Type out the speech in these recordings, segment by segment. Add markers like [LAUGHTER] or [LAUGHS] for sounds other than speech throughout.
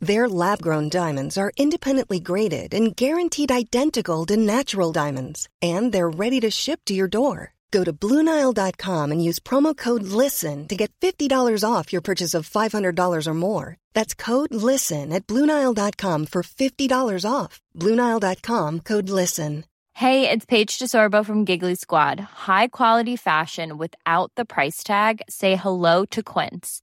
Their lab grown diamonds are independently graded and guaranteed identical to natural diamonds, and they're ready to ship to your door. Go to BlueNile.com and use promo code LISTEN to get $50 off your purchase of $500 or more. That's code LISTEN at BlueNile.com for $50 off. BlueNile.com code LISTEN. Hey, it's Paige DeSorbo from Giggly Squad. High quality fashion without the price tag? Say hello to Quince.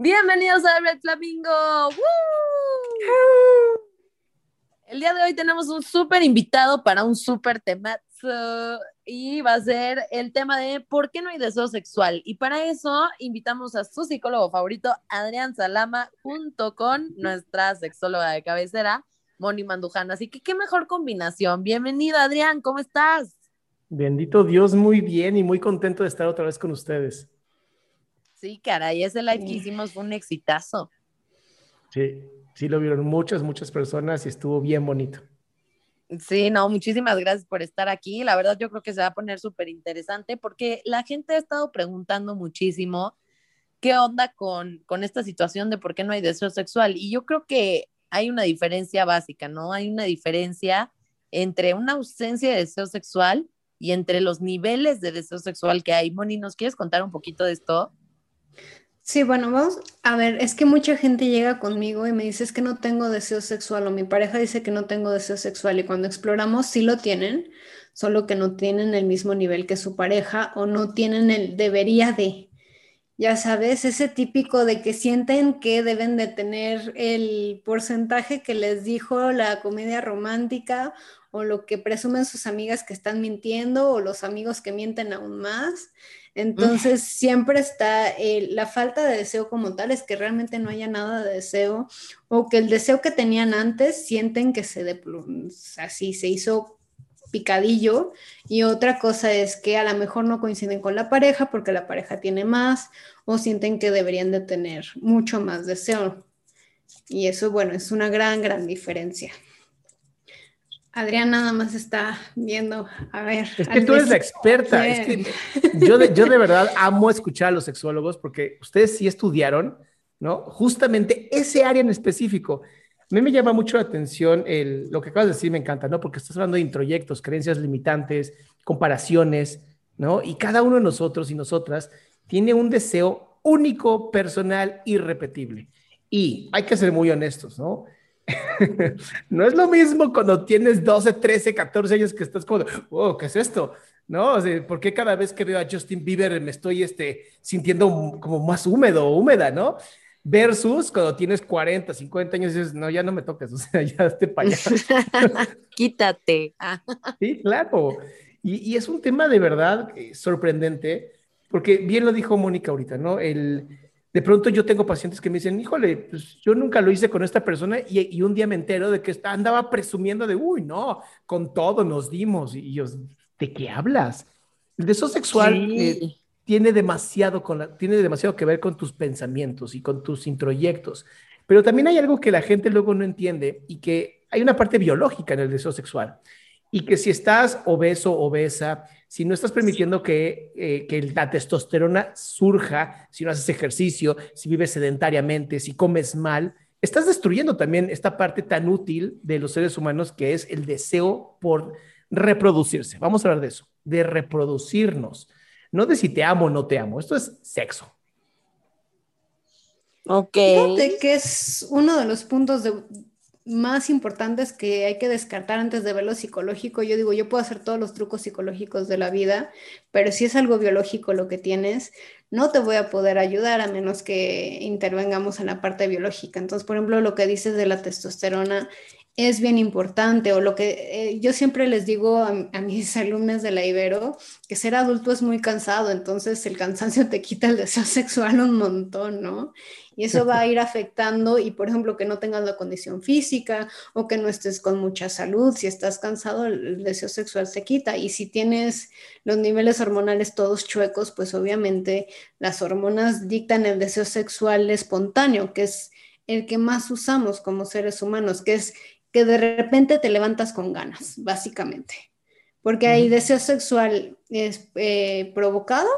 Bienvenidos a Red Flamingo. El día de hoy tenemos un súper invitado para un súper temazo y va a ser el tema de por qué no hay deseo sexual. Y para eso invitamos a su psicólogo favorito, Adrián Salama, junto con nuestra sexóloga de cabecera, Moni Manduján. Así que qué mejor combinación. Bienvenido, Adrián, ¿cómo estás? Bendito Dios, muy bien y muy contento de estar otra vez con ustedes. Sí, caray, ese live que hicimos fue un exitazo. Sí, sí lo vieron muchas, muchas personas y estuvo bien bonito. Sí, no, muchísimas gracias por estar aquí. La verdad yo creo que se va a poner súper interesante porque la gente ha estado preguntando muchísimo qué onda con, con esta situación de por qué no hay deseo sexual. Y yo creo que hay una diferencia básica, ¿no? Hay una diferencia entre una ausencia de deseo sexual y entre los niveles de deseo sexual que hay. Moni, ¿nos quieres contar un poquito de esto? Sí, bueno, vamos a ver, es que mucha gente llega conmigo y me dice es que no tengo deseo sexual o mi pareja dice que no tengo deseo sexual y cuando exploramos sí lo tienen, solo que no tienen el mismo nivel que su pareja o no tienen el debería de. Ya sabes, ese típico de que sienten que deben de tener el porcentaje que les dijo la comedia romántica o lo que presumen sus amigas que están mintiendo o los amigos que mienten aún más. Entonces, siempre está la falta de deseo como tal, es que realmente no haya nada de deseo o que el deseo que tenían antes sienten que se, así se hizo picadillo y otra cosa es que a lo mejor no coinciden con la pareja porque la pareja tiene más o sienten que deberían de tener mucho más deseo. Y eso, bueno, es una gran, gran diferencia. Adrián nada más está viendo, a ver. Es que tú eres la experta. Es que yo, de, yo de verdad amo escuchar a los sexólogos porque ustedes sí estudiaron, ¿no? Justamente ese área en específico. A mí me llama mucho la atención el, lo que acabas de decir, me encanta, ¿no? Porque estás hablando de introyectos, creencias limitantes, comparaciones, ¿no? Y cada uno de nosotros y nosotras tiene un deseo único, personal, irrepetible. Y hay que ser muy honestos, ¿no? No es lo mismo cuando tienes 12, 13, 14 años que estás como, oh, ¿qué es esto? ¿No? O sea, ¿por qué cada vez que veo a Justin Bieber me estoy este, sintiendo como más húmedo o húmeda, ¿no? Versus cuando tienes 40, 50 años y dices, no, ya no me toques, [LAUGHS] o sea, ya esté para allá. [LAUGHS] Quítate. sí, claro. Y, y, es un tema de verdad eh, sorprendente, porque bien lo dijo Mónica ahorita, ¿no? El, de pronto yo tengo pacientes que me dicen, híjole, pues yo nunca lo hice con esta persona y, un día me entero de que andaba presumiendo de, uy, no, con todo nos dimos. Y yo, ¿de qué hablas? El deseo sexual eh, tiene, demasiado con la, tiene demasiado que ver con tus pensamientos y con tus introyectos. Pero también hay algo que la gente luego no entiende y que hay una parte biológica en el deseo sexual. Y que si estás obeso, obesa, si no estás permitiendo que, eh, que, la testosterona surja, si no haces ejercicio, si vives sedentariamente, si comes mal, estás destruyendo también esta parte tan útil de los seres humanos que es el deseo por reproducirse. Vamos a hablar de eso, de reproducirnos, no de si te amo o no te amo. Esto es sexo. Ok. Fíjate que es uno de los puntos de, más importantes que hay que descartar antes de ver lo psicológico. Yo digo, yo puedo hacer todos los trucos psicológicos de la vida, pero si es algo biológico lo que tienes, no te voy a poder ayudar a menos que intervengamos en la parte biológica. Entonces, por ejemplo, lo que dices de la testosterona es bien importante, o lo que eh, yo siempre les digo a, mis [LAUGHS] alumnas de la Ibero, que ser adulto es muy cansado, entonces el cansancio te quita el deseo sexual un montón, ¿no? Y eso va a ir afectando y, por ejemplo, que no tengas la condición física o que no estés con mucha salud, si estás cansado, el deseo sexual se quita. Y si tienes los niveles hormonales todos chuecos, pues obviamente las hormonas dictan el deseo sexual espontáneo, que es el que más usamos como seres humanos, que es que de repente te levantas con ganas, básicamente. Porque hay deseo sexual es, eh, provocado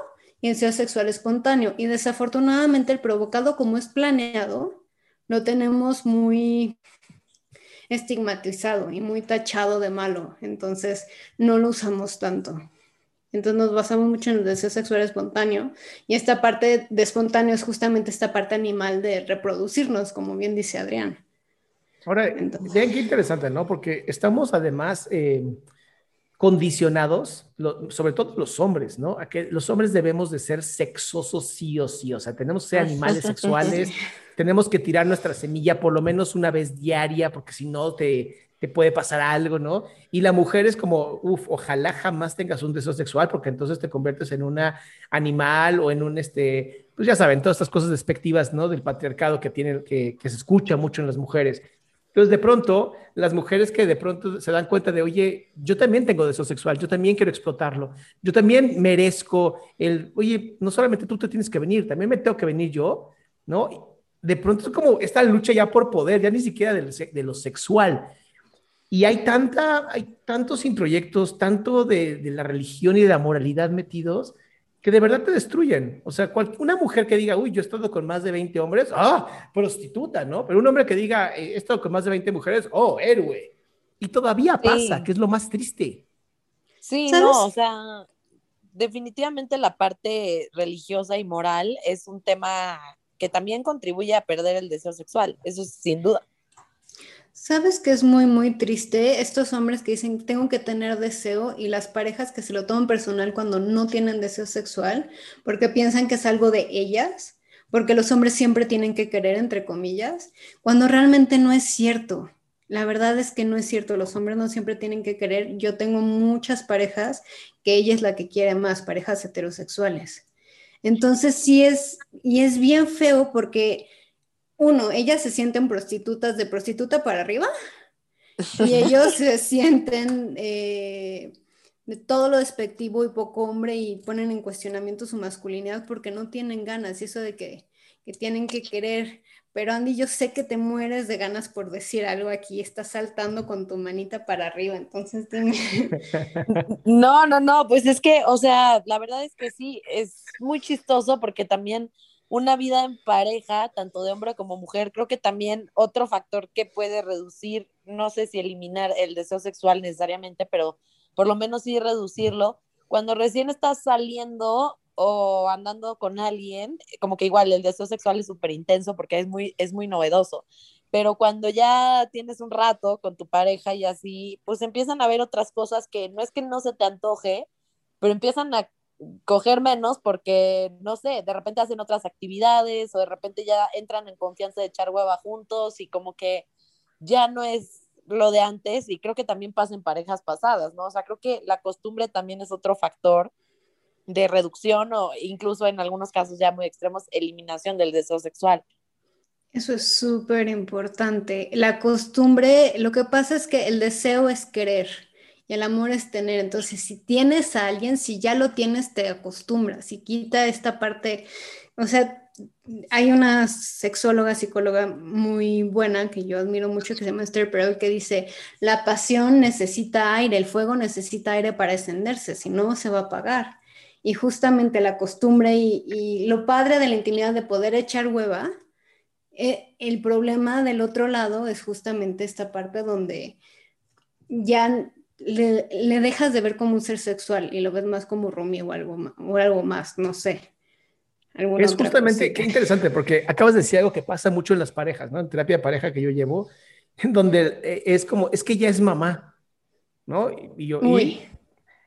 y deseo sexual espontáneo. Y desafortunadamente el provocado, como es planeado, lo tenemos muy estigmatizado y muy tachado de malo. Entonces no lo usamos tanto. Entonces nos basamos mucho en el deseo sexual espontáneo y esta parte de espontáneo es justamente esta parte animal de reproducirnos, como bien dice Adrián. Ahora, Entonces, qué interesante, ¿no? Porque estamos además eh, condicionados, sobre todo los hombres, ¿no? A que los hombres debemos de ser sexosos sí o sí, o sea, tenemos que ser animales sexuales, tenemos que tirar nuestra semilla por lo menos una vez diaria, porque si no te, te puede pasar algo, ¿no? Y la mujer es como, uff, ojalá jamás tengas un deseo sexual, porque entonces te conviertes en una animal o en un, este, pues ya saben, todas estas cosas despectivas, ¿no? Del patriarcado que tiene, que, que se escucha mucho en las mujeres. Entonces, de pronto, las mujeres que de pronto se dan cuenta de, oye, yo también tengo deseo sexual, yo también quiero explotarlo, yo también merezco el, oye, no solamente tú te tienes que venir, también me tengo que venir yo, ¿no? De pronto es como esta lucha ya por poder, ya ni siquiera de, de lo sexual. Y hay tanta, hay tantos introyectos, tanto de, de la religión y de la moralidad metidos, que de verdad te destruyen. O sea, una mujer que diga, uy, yo he estado con más de 20 hombres, ah, prostituta, ¿no? Pero un hombre que diga, eh, he estado con más de 20 mujeres, oh, héroe. Y todavía pasa, que es lo más triste. Sí, no, o sea, definitivamente la parte religiosa y moral es un tema que también contribuye a perder el deseo sexual, eso sin duda. ¿Sabes que es muy, muy triste? Estos hombres que dicen, tengo que tener deseo y las parejas que se lo toman personal cuando no tienen deseo sexual, porque piensan que es algo de ellas, porque los hombres siempre tienen que querer, entre comillas, cuando realmente no es cierto. La verdad es que no es cierto, los hombres no siempre tienen que querer. Yo tengo muchas parejas que ella es la que quiere más, parejas heterosexuales. Entonces sí es, y es bien feo porque uno, ellas se sienten prostitutas de prostituta para arriba y ellos [LAUGHS] se sienten eh, de todo lo despectivo y poco hombre y ponen en cuestionamiento su masculinidad porque no tienen ganas y eso de que, que tienen que querer. Pero Andy, yo sé que te mueres de ganas por decir algo aquí, estás saltando con tu manita para arriba, entonces [LAUGHS] No, no, no, pues es que, o sea, la verdad es que sí, es muy chistoso porque también una vida en pareja, tanto de hombre como mujer, creo que también otro factor que puede reducir, no sé si eliminar el deseo sexual necesariamente, pero por lo menos sí reducirlo, cuando recién estás saliendo o andando con alguien, como que igual el deseo sexual es súper intenso porque es muy, es muy novedoso, pero cuando ya tienes un rato con tu pareja y así, pues empiezan a ver otras cosas que no es que no se te antoje, pero empiezan a coger menos porque, no sé, de repente hacen otras actividades o de repente ya entran en confianza de echar hueva juntos y como que ya no es lo de antes y creo que también pasa en parejas pasadas, ¿no? O sea, creo que la costumbre también es otro factor de reducción o incluso en algunos casos ya muy extremos, eliminación del deseo sexual. Eso es súper importante. La costumbre, lo que pasa es que el deseo es querer y el amor es tener. Entonces, si tienes a alguien, si ya lo tienes, te acostumbras y quita esta parte, o sea, hay una sexóloga, psicóloga muy buena que yo admiro mucho, que se llama Esther Perel, que dice, la pasión necesita aire, el fuego necesita aire para encenderse, si no, se va a apagar. Y justamente la costumbre y, lo padre de la intimidad de poder echar hueva, eh, el problema del otro lado es justamente esta parte donde ya le, dejas de ver como un ser sexual y lo ves más como Romy o algo, o algo más, no sé. Es justamente, qué interesante, porque acabas de decir algo que pasa mucho en las parejas, ¿no? En terapia de pareja que yo llevo, en donde eh, es como, es que ya es mamá, ¿no? Y yo,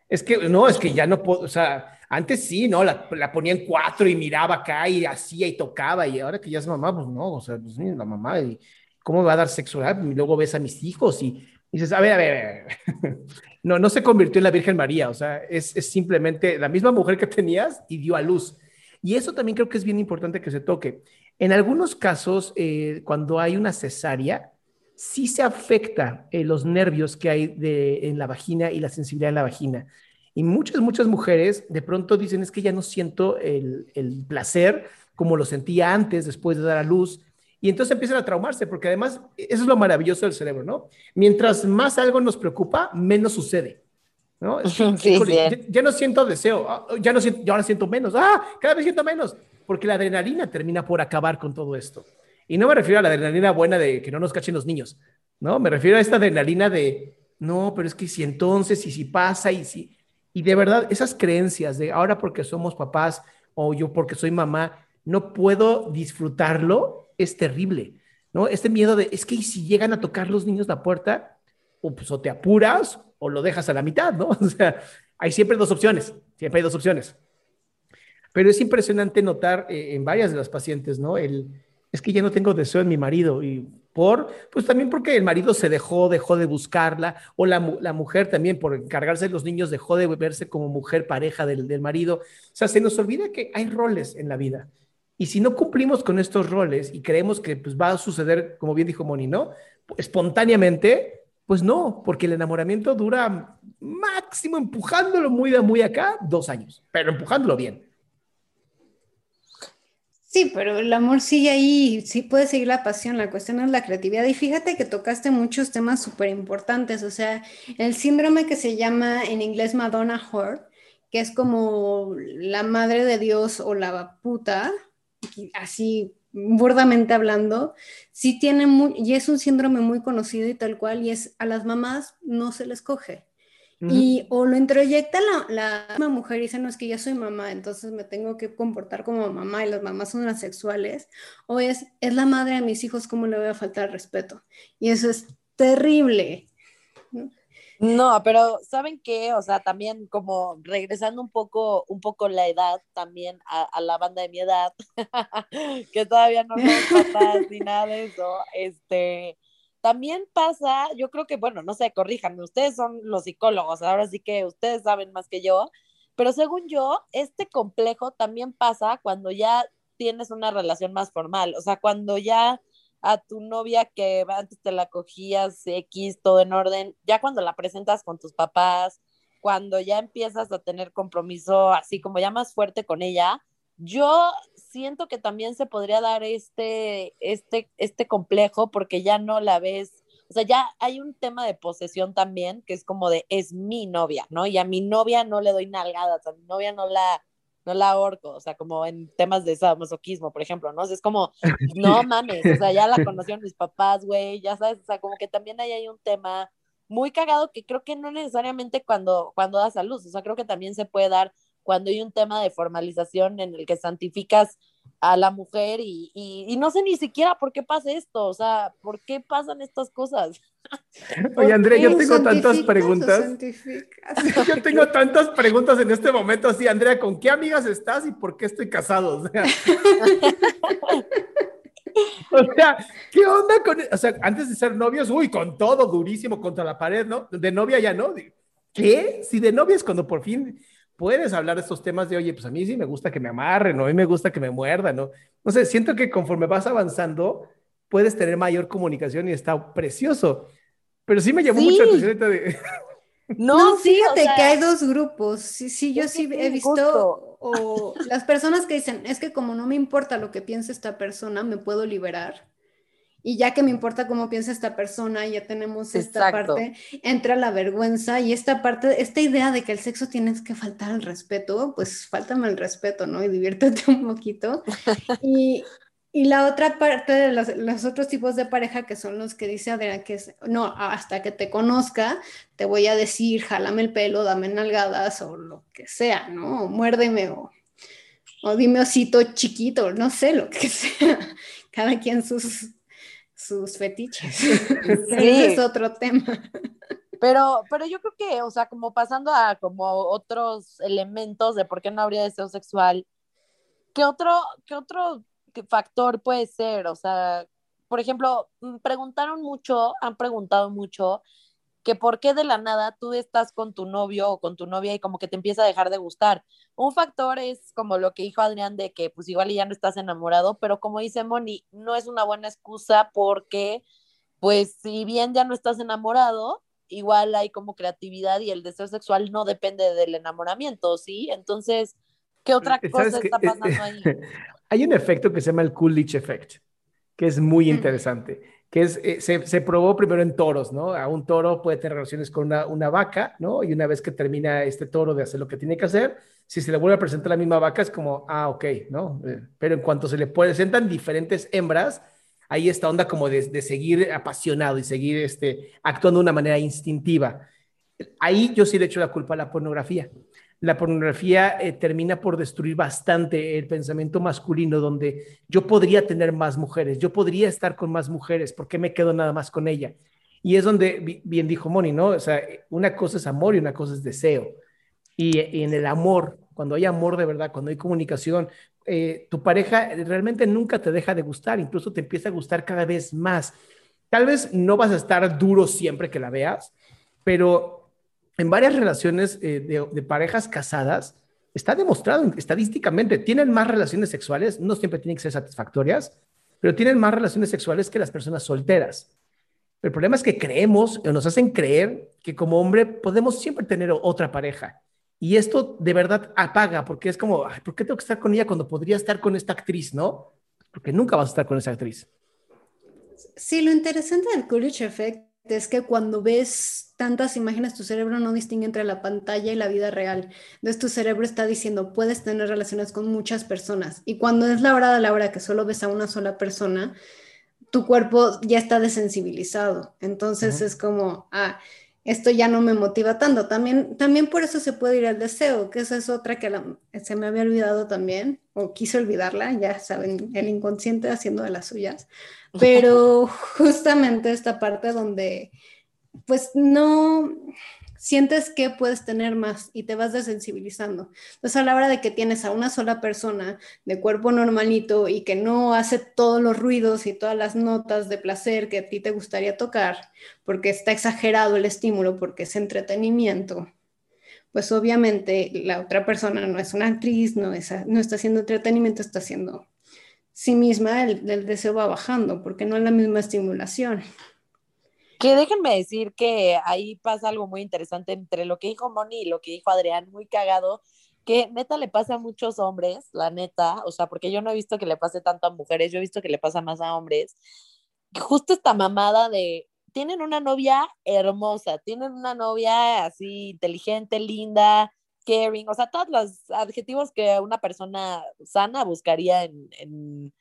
es que, no, es que ya no puedo, o sea, antes sí, ¿no? La, la ponía en cuatro y miraba acá y hacía y tocaba, y ahora que ya es mamá, pues no, o sea, pues la mamá, y ¿cómo me va a dar sexo? Y luego ves a mis hijos y, dices, a ver, a ver, a ver. [LAUGHS] no, no se convirtió en la Virgen María, o sea, es, es simplemente la misma mujer que tenías y dio a luz. Y eso también creo que es bien importante que se toque. En algunos casos, eh, cuando hay una cesárea, sí se afecta eh, los nervios que hay de, en la vagina y la sensibilidad en la vagina. Y muchas, muchas mujeres de pronto dicen, es que ya no siento el, el placer como lo sentía antes, después de dar a luz. Y entonces empiezan a traumarse, porque además eso es lo maravilloso del cerebro, ¿no? Mientras más algo nos preocupa, menos sucede. ¿no? [LAUGHS] ya, no siento deseo, ah, ya no siento, yo ahora siento menos, ah, cada vez siento menos, porque la adrenalina termina por acabar con todo esto. Y no me refiero a la adrenalina buena de que no nos cachen los niños, ¿no? Me refiero a esta adrenalina de, no, pero es que si entonces, y si pasa, y si... Y de verdad, esas creencias de ahora porque somos papás o yo porque soy mamá, no puedo disfrutarlo, es terrible, ¿no? Este miedo de, es que si llegan a tocar los niños la puerta, o, pues, o te apuras o lo dejas a la mitad, ¿no? [LAUGHS] O sea, hay siempre dos opciones, siempre hay dos opciones. Pero es impresionante notar eh, en varias de las pacientes, ¿no? El, es que ya no tengo deseo en mi marido y por, pues también porque el marido se dejó, dejó de buscarla, o la, la mujer también por encargarse de los niños dejó de verse como mujer pareja del, del marido. O sea, se nos olvida que hay roles en la vida. Y si no cumplimos con estos roles y creemos que pues, va a suceder, como bien dijo Moni, ¿no? Espontáneamente, pues no, porque el enamoramiento dura máximo empujándolo muy de muy acá, dos años, pero empujándolo bien. Sí, pero el amor sigue ahí, sí puede seguir la pasión, la cuestión es la creatividad. Y fíjate que tocaste muchos temas súper importantes, o sea, el síndrome que se llama en inglés Madonna Whore, que es como la madre de Dios o la puta, así burdamente hablando, sí tiene muy, y es un síndrome muy conocido y tal cual, y es a las mamás no se les coge. Y o lo introyecta la, la, mujer y dice, no, es que ya soy mamá, entonces me tengo que comportar como mamá y las mamás son asexuales, o es, es la madre de mis hijos, ¿cómo le voy a faltar respeto? Y eso es terrible. No, pero ¿saben qué? O sea, también como regresando un poco, un poco la edad también a, la banda de mi edad, [LAUGHS] que todavía no somos papás ni nada de eso, este, también pasa, yo creo que, bueno, no sé, corríjanme, ustedes son los psicólogos, ahora sí que ustedes saben más que yo, pero según yo, este complejo también pasa cuando ya tienes una relación más formal, o sea, cuando ya a tu novia que antes te la cogías X, todo en orden, ya cuando la presentas con tus papás, cuando ya empiezas a tener compromiso así como ya más fuerte con ella, yo siento que también se podría dar este, este, este complejo porque ya no la ves, o sea, ya hay un tema de posesión también, que es como de, es mi novia, ¿no? Y a mi novia no le doy nalgadas, a mi novia no la, no la ahorco, o sea, como en temas de masoquismo, por ejemplo, ¿no? es como, [LAUGHS] no mames, o sea, ya la conocieron mis papás, güey, ya sabes, o sea, como que también ahí hay un tema muy cagado que creo que no necesariamente cuando, cuando das a luz, o sea, creo que también se puede dar cuando hay un tema de formalización en el que santificas a la mujer y, y, no sé ni siquiera por qué pasa esto, o sea, por qué pasan estas cosas. [LAUGHS] Oye, Andrea, yo tengo tantas preguntas. [LAUGHS] Yo tengo tantas preguntas en este momento, así, Andrea, ¿con qué amigas estás y por qué estoy casado? O sea, [LAUGHS] o sea, ¿qué onda con, o sea, antes de ser novios, uy, con todo durísimo contra la pared, ¿no? De novia ya no. ¿Qué? Si de novia es cuando por fin puedes hablar de estos temas de, oye, pues a mí sí me gusta que me amarren, ¿no? a mí me gusta que me muerdan, ¿no? No sé, siento que conforme vas avanzando, puedes tener mayor comunicación y está precioso. Pero sí me llamó mucho la atención de... [LAUGHS] No, fíjate que hay dos grupos. Sí, sí, yo sí he visto o las personas que dicen, es que como no me importa lo que piense esta persona, me puedo liberar y ya que me importa cómo piensa esta persona, ya tenemos esta parte, entra la vergüenza y esta parte, esta idea de que el sexo tienes que faltar al respeto, pues faltame el respeto, ¿no? Y diviértete [LAUGHS] un poquito. [LAUGHS] Y, y la otra parte de los, los, otros tipos de pareja que son los que dice Adriana, que es, no, hasta que te conozca, te voy a decir, jálame el pelo, dame nalgadas o lo que sea, ¿no? O muérdeme o, o dime osito chiquito, no sé, lo que [LAUGHS] sea. Cada quien sus sus fetiches. [LAUGHS] Ese es otro tema. [LAUGHS] Pero, pero yo creo que, o sea, como pasando a como otros elementos de por qué no habría deseo sexual, ¿qué otro, qué otro factor puede ser? O sea, por ejemplo, mm, preguntaron mucho, han preguntado mucho que por qué de la nada tú estás con tu novio o con tu novia y como que te empieza a dejar de gustar. Un factor es como lo que dijo Adrián de que pues igual ya no estás enamorado, pero como dice Moni, no es una buena excusa porque pues si bien ya no estás enamorado, igual hay como creatividad y el deseo sexual no depende del enamoramiento, ¿sí? Entonces, ¿qué otra cosa está pasando ahí? [LAUGHS] hay un efecto que se llama el Coolidge Effect, que es muy interesante que es, eh, se, se, probó primero en toros, ¿no? A un toro puede tener relaciones con una, una, vaca, ¿no? Y una vez que termina este toro de hacer lo que tiene que hacer, si se le vuelve a presentar la misma vaca, es como, ah, ok, ¿no? Eh, pero en cuanto se le presentan diferentes hembras, ahí está onda como de, de, seguir apasionado y seguir este, actuando de una manera instintiva. Ahí yo sí le echo la culpa a la pornografía la pornografía eh, termina por destruir bastante el pensamiento masculino, donde yo podría tener más mujeres, yo podría estar con más mujeres, ¿por qué me quedo nada más con ella? Y es donde, bien dijo Moni, ¿no? O sea, una cosa es amor y una cosa es deseo. Y, en el amor, cuando hay amor de verdad, cuando hay comunicación, eh, tu pareja realmente nunca te deja de gustar, incluso te empieza a gustar cada vez más. Tal vez no vas a estar duro siempre que la veas, pero en varias relaciones eh, de, parejas casadas, está demostrado estadísticamente, tienen más relaciones sexuales, no siempre tienen que ser satisfactorias, pero tienen más relaciones sexuales que las personas solteras. El problema es que creemos o nos hacen creer que como hombre podemos siempre tener otra pareja. Y esto de verdad apaga, porque es como, ¿por qué tengo que estar con ella cuando podría estar con esta actriz, no? Porque nunca vas a estar con esa actriz. Sí, lo interesante del Coolidge Effect es que cuando ves tantas imágenes, tu cerebro no distingue entre la pantalla y la vida real. Entonces tu cerebro está diciendo, puedes tener relaciones con muchas personas. Y cuando es la hora de la hora que solo ves a una sola persona, tu cuerpo ya está desensibilizado. Entonces es como, ah, esto ya no me motiva tanto. También, también por eso se puede ir al deseo, que esa es otra que se me había olvidado también, o quise olvidarla, ya saben, el inconsciente haciendo de las suyas. [LAUGHS] Pero justamente esta parte donde pues no sientes que puedes tener más y te vas desensibilizando. Entonces a la hora de que tienes a una sola persona de cuerpo normalito y que no hace todos los ruidos y todas las notas de placer que a ti te gustaría tocar, porque está exagerado el estímulo, porque es entretenimiento, pues obviamente la otra persona no es una actriz, no, está haciendo entretenimiento, está haciendo sí misma, el, deseo va bajando porque no es la misma estimulación. Que déjenme decir que ahí pasa algo muy interesante entre lo que dijo Moni y lo que dijo Adrián, muy cagado, que neta le pasa a muchos hombres, la neta, o sea, porque yo no he visto que le pase tanto a mujeres, yo he visto que le pasa más a hombres, justo esta mamada de, tienen una novia hermosa, tienen una novia así inteligente, linda, caring, o sea, todos los adjetivos que una persona sana buscaría en, en,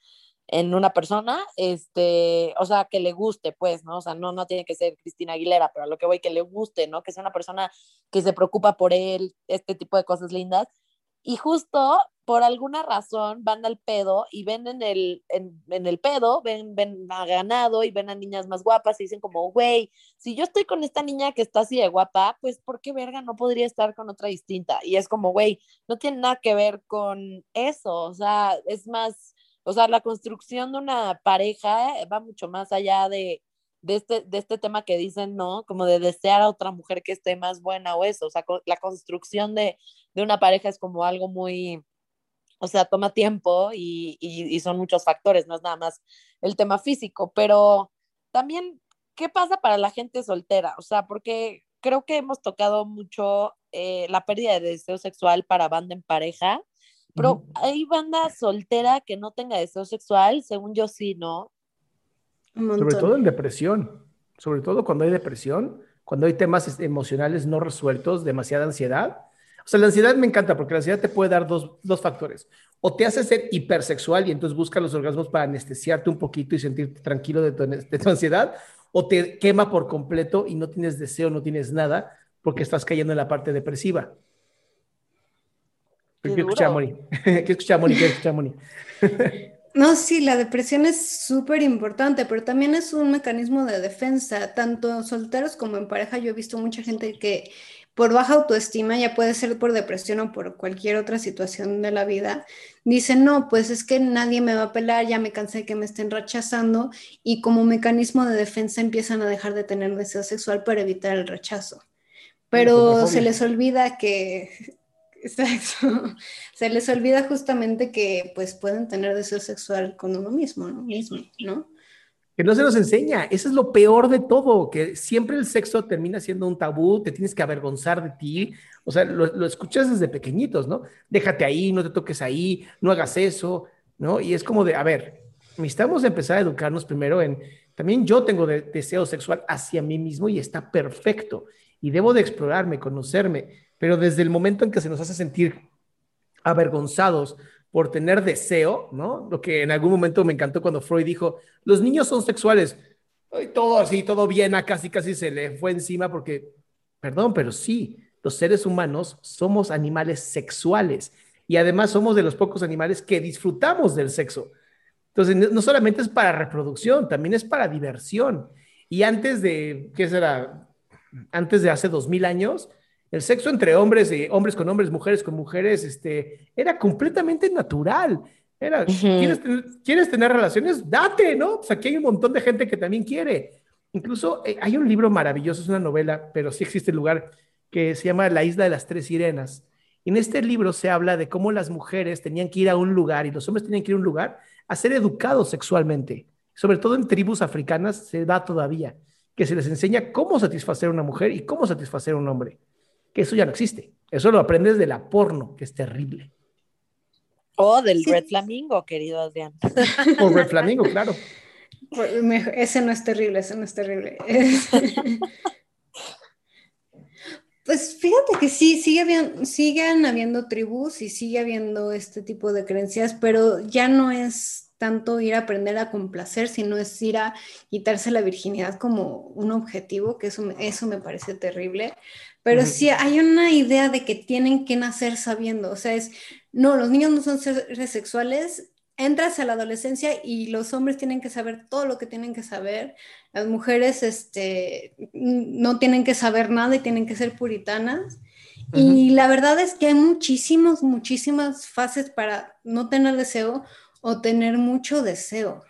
en, una persona, este, o sea, que le guste, pues, ¿no? O sea, no, no tiene que ser Cristina Aguilera, pero a lo que voy, que le guste, ¿no? Que sea una persona que se preocupa por él, este tipo de cosas lindas. Y justo por alguna razón van al pedo y ven en el, en, en, el pedo, ven, ven a ganado y ven a niñas más guapas y dicen como, güey, si yo estoy con esta niña que está así de guapa, pues ¿por qué verga no podría estar con otra distinta? Y es como, güey, no tiene nada que ver con eso, o sea, es más, o sea, la construcción de una pareja va mucho más allá de, de este, de este tema que dicen, ¿no? Como de desear a otra mujer que esté más buena o eso, o sea, la construcción de, de una pareja es como algo muy, o sea, toma tiempo y, y, son muchos factores, no es nada más el tema físico, pero también, ¿qué pasa para la gente soltera? O sea, porque creo que hemos tocado mucho eh, la pérdida de deseo sexual para banda en pareja, pero hay banda soltera que no tenga deseo sexual, según yo sí, ¿no? Sobre todo en depresión, sobre todo cuando hay depresión, cuando hay temas emocionales no resueltos, demasiada ansiedad. O sea, la ansiedad me encanta porque la ansiedad te puede dar dos, dos factores. O te hace ser hipersexual y entonces busca los orgasmos para anestesiarte un poquito y sentirte tranquilo de tu, de tu ansiedad, o te quema por completo y no tienes deseo, no tienes nada porque estás cayendo en la parte depresiva. ¿Qué escucha Moni? [LAUGHS] ¿Qué escucha Moni? ¿Qué escucha Moni? No, sí, la depresión es súper importante, pero también es un mecanismo de defensa, tanto solteros como en pareja. Yo he visto mucha gente que por baja autoestima, ya puede ser por depresión o por cualquier otra situación de la vida, dicen, no, pues es que nadie me va a pelar, ya me cansé de que me estén rechazando y como mecanismo de defensa empiezan a dejar de tener deseo sexual para evitar el rechazo. Pero se les olvida que, [LAUGHS] se les olvida justamente que pues pueden tener deseo sexual con uno mismo, ¿no? ¿no? que no se nos enseña. Eso es lo peor de todo, que siempre el sexo termina siendo un tabú, te tienes que avergonzar de ti. O sea, lo, escuchas desde pequeñitos, ¿no? Déjate ahí, no te toques ahí, no hagas eso, ¿no? Y es como de, a ver, necesitamos empezar a educarnos primero en, también yo tengo deseo sexual hacia mí mismo y está perfecto. Y debo de explorarme, conocerme, pero desde el momento en que se nos hace sentir avergonzados por tener deseo, ¿no? Lo que en algún momento me encantó cuando Freud dijo, los niños son sexuales. Y todo así, todo bien, casi casi se le fue encima porque, perdón, pero sí, los seres humanos somos animales sexuales y además somos de los pocos animales que disfrutamos del sexo. Entonces, no solamente es para reproducción, también es para diversión. Y antes de, ¿qué será? Antes de hace dos mil años, el sexo entre hombres, y hombres con hombres, mujeres con mujeres, este, era completamente natural. Era, ¿quieres, tener, relaciones? Date, ¿no? Pues aquí hay un montón de gente que también quiere. Incluso eh, hay un libro maravilloso, es una novela, pero sí existe el lugar que se llama La Isla de las Tres Sirenas. Y en este libro se habla de cómo las mujeres tenían que ir a un lugar y los hombres tenían que ir a un lugar a ser educados sexualmente. Sobre todo en tribus africanas se da todavía, que se les enseña cómo satisfacer a una mujer y cómo satisfacer a un hombre que eso ya no existe. Eso lo aprendes de la porno, que es terrible. O del Red Flamingo, querido Adrián. O Red Flamingo, claro. Ese no es terrible, ese no es terrible. [LAUGHS] Pues fíjate que sí, sigue habiendo, siguen habiendo tribus y sigue habiendo este tipo de creencias, pero ya no es tanto ir a aprender a complacer, sino es ir a quitarse la virginidad como un objetivo, que eso, eso me parece terrible. Pero sí hay una idea de que tienen que nacer sabiendo, o sea, es, no, los niños no son seres sexuales, entras a la adolescencia y los hombres tienen que saber todo lo que tienen que saber, las mujeres este, no tienen que saber nada y tienen que ser puritanas. Y la verdad es que hay muchísimas, muchísimas fases para no tener deseo o tener mucho deseo.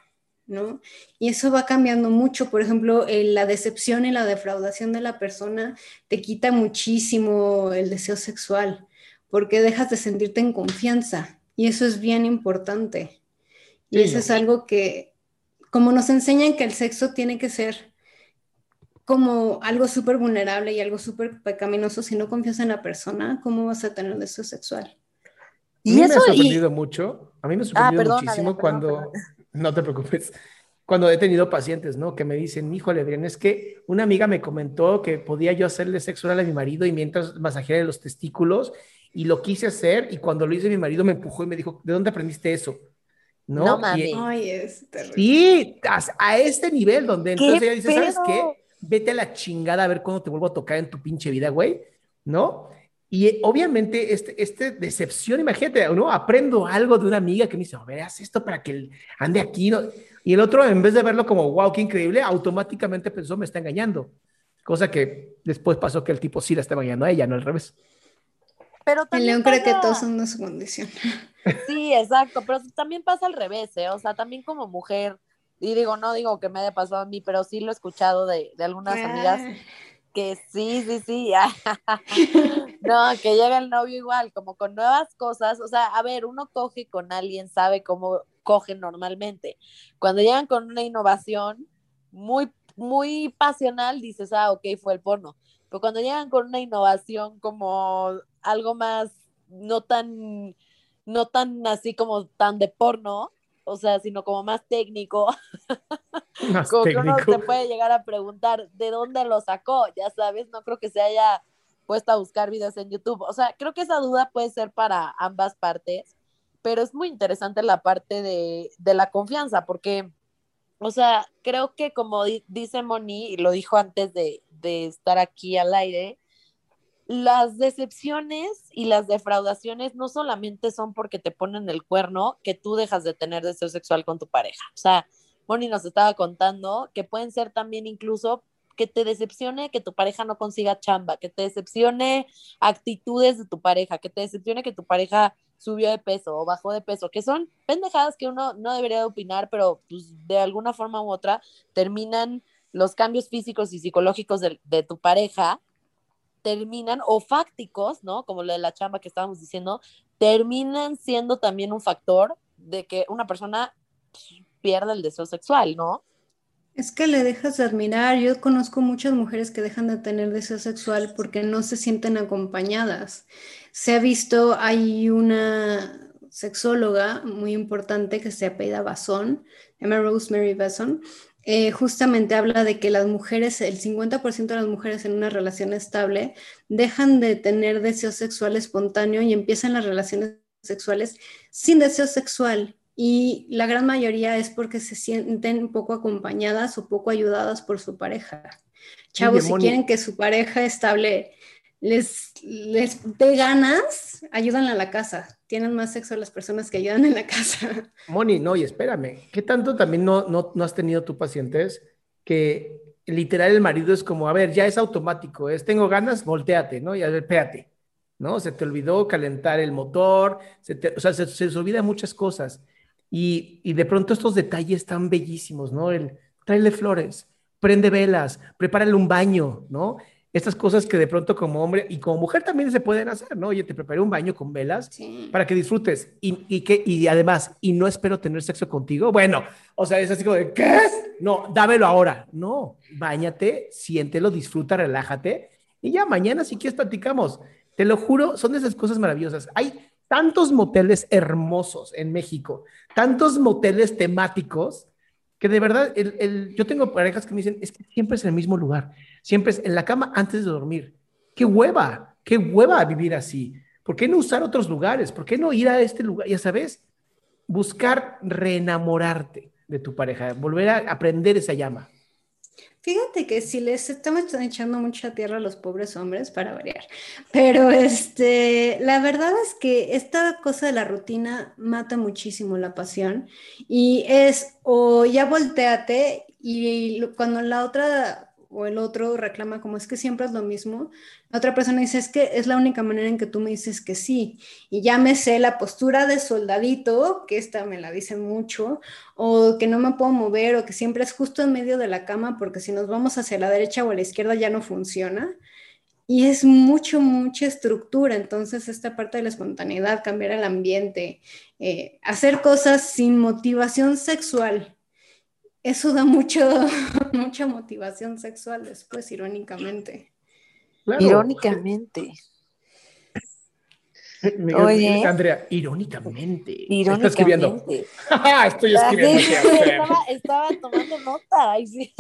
¿No? Y eso va cambiando mucho. Por ejemplo, la decepción y la defraudación de la persona te quita muchísimo el deseo sexual, porque dejas de sentirte en confianza. Y eso es bien importante. Y eso es algo que, como nos enseñan que el sexo tiene que ser como algo súper vulnerable y algo súper pecaminoso, si no confías en la persona, ¿cómo vas a tener deseo sexual? Y a mí me ha sorprendido mucho, a mí me ha ah, sorprendido muchísimo cuando, no te preocupes. Cuando he tenido pacientes, ¿no? Que me dicen, híjole, Adrián, es que una amiga me comentó que podía yo hacerle sexo oral a mi marido y mientras masajearle los testículos y lo quise hacer y cuando lo hice mi marido me empujó y me dijo, ¿de dónde aprendiste eso? No, no mames. Ay, es Sí, a, este nivel donde entonces ella dice, ¿sabes qué? Vete a la chingada a ver cuándo te vuelvo a tocar en tu pinche vida, güey, ¿no? Y eh, obviamente, este, este decepción, imagínate, ¿no? Aprendo algo de una amiga que me dice, a ver, haz esto para que ande aquí, ¿no? Y el otro, en vez de verlo como, wow, qué increíble, automáticamente pensó, me está engañando. Cosa que después pasó que el tipo sí la estaba engañando a ella, no al revés. Pero también el león cree que todos son de su condición. [LAUGHS] Sí, exacto, pero también pasa al revés, ¿eh? O sea, también como mujer, y digo, no digo que me haya pasado a mí, pero sí lo he escuchado de, de algunas amigas que sí, sí, sí. [LAUGHS] no, que llega el novio igual, como con nuevas cosas. O sea, a ver, uno coge con alguien, sabe cómo coge normalmente. Cuando llegan con una innovación muy, muy pasional, dices, ah, ok, fue el porno. Pero cuando llegan con una innovación como algo más, no tan, no tan así como tan de porno, o sea, sino como más técnico. [LAUGHS] Más como que uno se puede llegar a preguntar de dónde lo sacó, ya sabes, no creo que se haya puesto a buscar videos en YouTube. O sea, creo que esa duda puede ser para ambas partes, pero es muy interesante la parte de, de la confianza, porque, o sea, creo que como dice Moni, y lo dijo antes de, de estar aquí al aire, las decepciones y las defraudaciones no solamente son porque te ponen el cuerno que tú dejas de tener deseo sexual con tu pareja. O sea, Moni nos estaba contando que pueden ser también incluso que te decepcione que tu pareja no consiga chamba, que te decepcione actitudes de tu pareja, que te decepcione que tu pareja subió de peso o bajó de peso, que son pendejadas que uno no debería de opinar, pero pues de alguna forma u otra terminan los cambios físicos y psicológicos de, de tu pareja terminan, o fácticos, ¿no? Como lo de la chamba que estábamos diciendo, terminan siendo también un factor de que una persona pues, pierda el deseo sexual, ¿no? Es que le dejas de admirar. Yo conozco muchas mujeres que dejan de tener deseo sexual porque no se sienten acompañadas. Se ha visto, hay una sexóloga muy importante que se apellida Basson, Emma Rosemary Basson, eh, justamente habla de que las mujeres, el 50% de las mujeres en una relación estable dejan de tener deseo sexual espontáneo y empiezan las relaciones sexuales sin deseo sexual y la gran mayoría es porque se sienten poco acompañadas o poco ayudadas por su pareja. Chavos, si quieren que su pareja estable les, les dé ganas, ayudan a la casa. Tienen más sexo las personas que ayudan en la casa. Moni, no, y espérame, ¿qué tanto también no, no, no has tenido tú pacientes que literal el marido es como, a ver, ya es automático, es tengo ganas, volteate, ¿no? Y a ver, espérate, ¿no? Se te olvidó calentar el motor, se te, o sea, se, se, olvida muchas cosas. Y, y, de pronto estos detalles tan bellísimos, ¿no? El tráele flores, prende velas, prepárale un baño, ¿no? Estas cosas que de pronto como hombre y como mujer también se pueden hacer, ¿no? Oye, te preparé un baño con velas sí. para que disfrutes y, y, que, y además, y no espero tener sexo contigo. Bueno, o sea, es así como de, ¿qué? No, dámelo ahora. No, bañate, siéntelo, disfruta, relájate y ya mañana si quieres platicamos. Te lo juro, son esas cosas maravillosas. Hay tantos moteles hermosos en México, tantos moteles temáticos, que de verdad, el, el, yo tengo parejas que me dicen, es que siempre es en el mismo lugar, siempre es en la cama antes de dormir. ¡Qué hueva! ¡Qué hueva vivir así! ¿Por qué no usar otros lugares? ¿Por qué no ir a este lugar? Ya sabes, buscar reenamorarte de tu pareja, volver a aprender esa llama. Fíjate que si les estamos echando mucha tierra a los pobres hombres para variar, pero este, la verdad es que esta cosa de la rutina mata muchísimo la pasión y es o ya volteate y cuando la otra o el otro reclama como es que siempre es lo mismo, la otra persona dice es que es la única manera en que tú me dices que sí. Y ya me sé la postura de soldadito, que esta me la dicen mucho, o que no me puedo mover, o que siempre es justo en medio de la cama, porque si nos vamos hacia la derecha o a la izquierda ya no funciona. Y es mucho, mucha estructura. Entonces, esta parte de la espontaneidad, cambiar el ambiente, eh, hacer cosas sin motivación sexual, eso da mucho, [LAUGHS] mucha motivación sexual después, irónicamente. Claro. Irónicamente. Oye, Andrea, irónicamente. [LAUGHS] Irónicamente. escribiendo. [LAUGHS] Estoy escribiendo. estaba, estaba, tomando nota. Sí.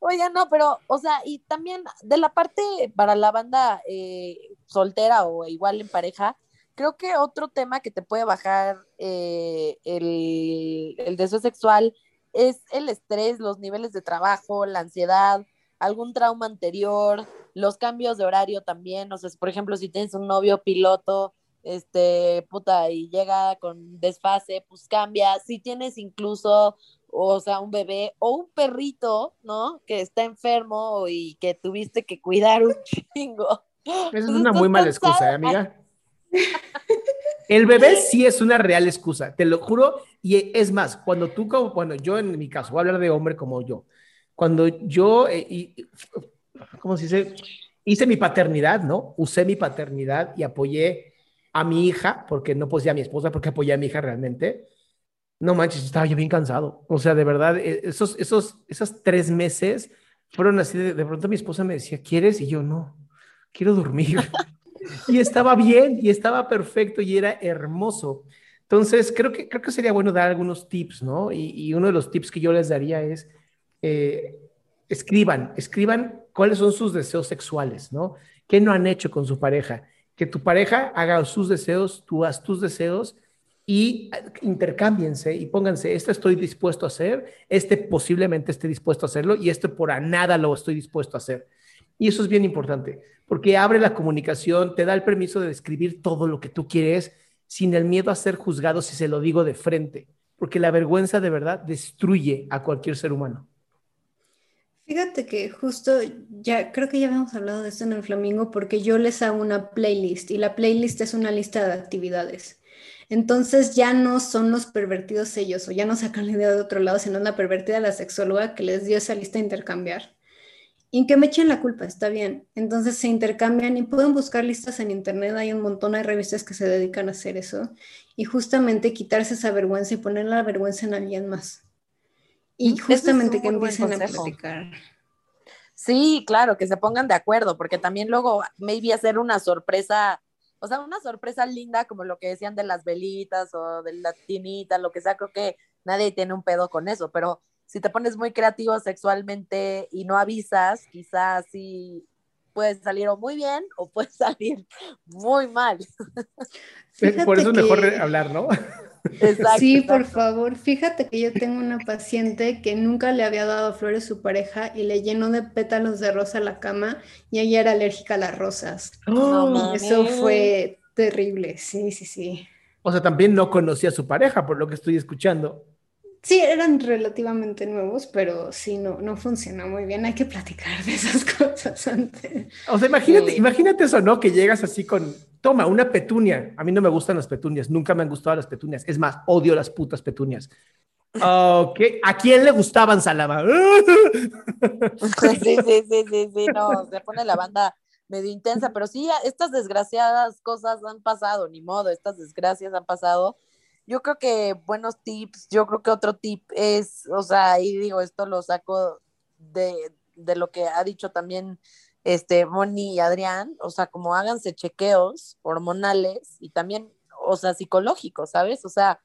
Oye, no, pero, o sea, y también de la parte para la banda eh, soltera o igual en pareja, creo que otro tema que te puede bajar eh, el, el deseo sexual es el estrés, los niveles de trabajo, la ansiedad, algún trauma anterior, los cambios de horario también, o sea, por ejemplo, si tienes un novio piloto, este, puta, y llega con desfase, pues cambia, si tienes incluso, o sea, un bebé o un perrito, ¿no? Que está enfermo y que tuviste que cuidar un [LAUGHS] chingo. Esa es una muy mala excusa, ¿eh, amiga. [LAUGHS] El bebé sí es una real excusa, te lo juro. Y es más, cuando tú, como, bueno, yo en mi caso, voy a hablar de hombre como yo. Cuando yo, eh, y, ¿cómo se dice? Hice mi paternidad, ¿no? Usé mi paternidad y apoyé a mi hija, porque no posee a mi esposa, porque apoyé a mi hija realmente. No manches, estaba yo bien cansado. O sea, de verdad, e, esos, esos, esos tres meses fueron así. De, de pronto mi esposa me decía, ¿quieres? Y yo, no, quiero dormir. [LAUGHS] y estaba bien y estaba perfecto y era hermoso. Entonces, creo que, creo que sería bueno dar algunos tips, ¿no? Y, uno de los tips que yo les daría es, eh, escriban, escriban cuáles son sus deseos sexuales, ¿no? ¿Qué no han hecho con su pareja? Que tu pareja haga sus deseos, tú haz tus deseos y intercámbiense y pónganse, esto estoy dispuesto a hacer, este posiblemente esté dispuesto a hacerlo y esto por a nada lo estoy dispuesto a hacer Y eso es bien importante, porque abre la comunicación, te da el permiso de describir todo lo que tú quieres sin el miedo a ser juzgado si se lo digo de frente, porque la vergüenza de verdad destruye a cualquier ser humano. Fíjate que justo ya creo que ya habíamos hablado de esto en el Flamingo porque yo les hago una playlist y la playlist es una lista de actividades. Entonces ya no son los pervertidos ellos o ya no sacan la idea de otro lado, sino la pervertida la sexóloga que les dio esa lista a intercambiar. Y que me echen la culpa, está bien. Entonces se intercambian y pueden buscar listas en internet, hay un montón de revistas que se dedican a hacer eso. Y justamente quitarse esa vergüenza y poner la vergüenza en alguien más. Y justamente que empiecen a platicar. Sí, claro, que se pongan de acuerdo, porque también luego maybe hacer una sorpresa, o sea, una sorpresa linda, como lo que decían de las velitas o de la tinita, lo que sea, creo que nadie tiene un pedo con eso, pero si te pones muy creativo sexualmente y no avisas, quizás sí puede salir o muy bien o puede [LAUGHS] salir muy mal. Por eso es mejor hablar, ¿no? sí, por favor. Fíjate que yo tengo una paciente que nunca le había dado flores a su pareja y le llenó de pétalos de rosa la cama y ella era alérgica a las rosas. Oh, Eso fue terrible, sí, sí, sí. O sea, también no conocía a su pareja, por lo que estoy escuchando. Sí, eran relativamente nuevos, pero sí, no, no funciona muy bien. Hay que platicar de esas [LAUGHS] cosas antes. O sea, imagínate, imagínate eso, ¿no? Que llegas así con, toma, una petunia. A mí no me gustan las petunias, nunca me han gustado las petunias. Es más, odio las putas petunias. Ok, ¿a quién le gustaban Salama? sí, sí, sí, sí, sí, no, [LAUGHS] se pone la banda medio intensa, pero sí, estas desgraciadas cosas han pasado, ni modo, estas desgracias han pasado yo creo que buenos tips, yo creo que otro tip es, o sea, y digo, esto lo saco de, de lo que ha dicho también este Moni y Adrián, o sea, como háganse chequeos hormonales y también, o sea, psicológicos, ¿sabes? O sea,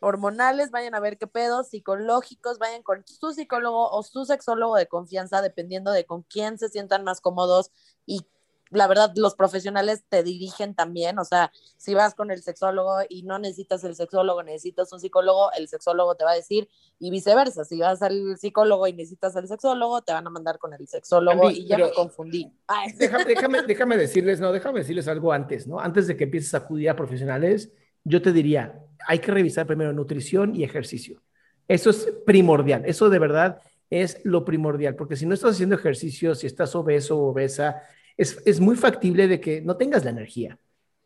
hormonales, vayan a ver qué pedos, psicológicos, vayan con su psicólogo o su sexólogo de confianza, dependiendo de con quién se sientan más cómodos y la verdad, los profesionales te dirigen también, o sea, si vas con el sexólogo y no necesitas el sexólogo, necesitas un psicólogo, el sexólogo te va a decir, y viceversa, si vas al psicólogo y necesitas al sexólogo, te van a mandar con el sexólogo y ya me confundí. Déjame, [LAUGHS] déjame, decirles, no, déjame decirles algo antes, ¿no? Antes de que empieces a acudir a profesionales, yo te diría, hay que revisar primero nutrición y ejercicio. Eso es primordial, eso de verdad es lo primordial, porque si no estás haciendo ejercicio, si estás obeso o obesa, es, muy factible de que no tengas la energía,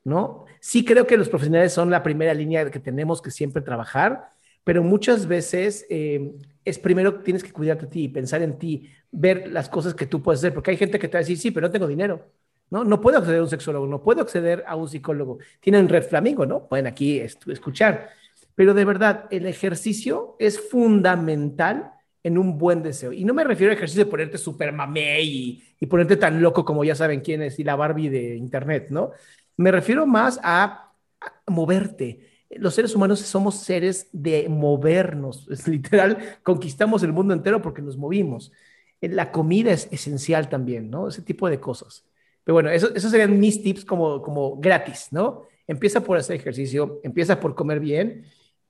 ¿no? Sí creo que los profesionales son la primera línea que tenemos que siempre trabajar, pero muchas veces eh, es primero tienes que cuidarte a ti, pensar en ti, ver las cosas que tú puedes hacer, porque hay gente que te va a decir, sí, pero no tengo dinero, ¿no? No puedo acceder a un sexólogo, no puedo acceder a un psicólogo. Tienen Red Flamingo, ¿no? Pueden aquí escuchar. Pero de verdad, el ejercicio es fundamental en un buen deseo. Y no me refiero a ejercicio de ponerte súper mamé y, y, ponerte tan loco como ya saben quién es y la Barbie de Internet, ¿no? Me refiero más a, moverte. Los seres humanos somos seres de movernos. [LAUGHS] Es literal, conquistamos el mundo entero porque nos movimos. La comida es esencial también, ¿no? Ese tipo de cosas. Pero bueno, eso, esos serían mis tips como, como gratis, ¿no? Empieza por hacer ejercicio, empieza por comer bien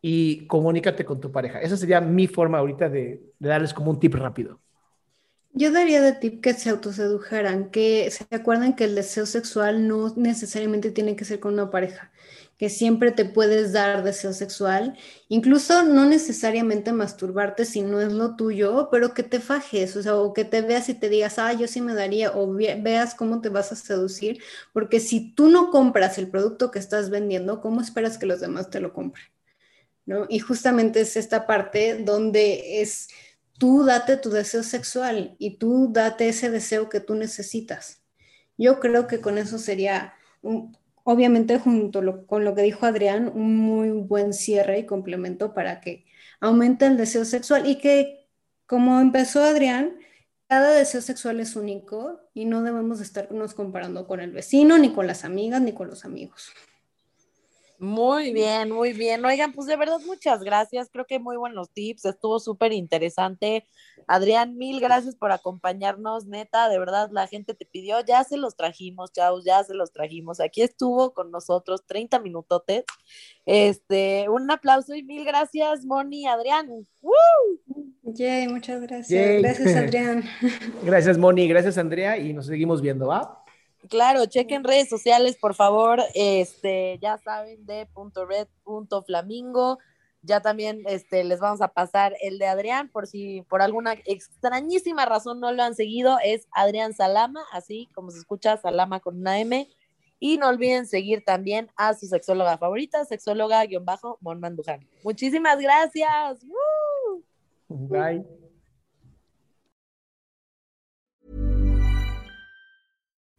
y comunícate con tu pareja. Esa sería mi forma ahorita de, darles como un tip rápido. Yo daría de tip que se autosedujeran, que se acuerden que el deseo sexual no necesariamente tiene que ser con una pareja, que siempre te puedes dar deseo sexual, incluso no necesariamente masturbarte si no es lo tuyo, pero que te fajes, o sea, o que te veas y te digas, ah, yo sí me daría, o veas cómo te vas a seducir, porque si tú no compras el producto que estás vendiendo, ¿cómo esperas que los demás te lo compren? Y justamente es esta parte donde es tú date tu deseo sexual y tú date ese deseo que tú necesitas. Yo creo que con eso sería, obviamente junto con lo que dijo Adrián, un muy buen cierre y complemento para que aumente el deseo sexual y que, como empezó Adrián, cada deseo sexual es único y no debemos estarnos comparando con el vecino, ni con las amigas, ni con los amigos. Muy bien, muy bien. Oigan, pues de verdad muchas gracias. Creo que muy buenos tips. Estuvo súper interesante. Adrián, mil gracias por acompañarnos. Neta, de verdad, la gente te pidió. Ya se los trajimos, chavos, ya se los trajimos. Aquí estuvo con nosotros 30 minutotes. Este, un aplauso y mil gracias, Moni, Adrián. ¡Woo! Yay, muchas gracias. Gracias, [LAUGHS] Adrián. Gracias, Moni. Gracias, Andrea. Y nos seguimos viendo, ¿va? Claro, chequen redes sociales, por favor. Este, ya saben, de punto red, punto flamingo. Ya también este, les vamos a pasar el de Adrián, por si por alguna extrañísima razón no lo han seguido, es Adrián Salama, así como se escucha, Salama con una M. Y no olviden seguir también a su sexóloga favorita, sexóloga-mon Manduján. Muchísimas gracias. Bye.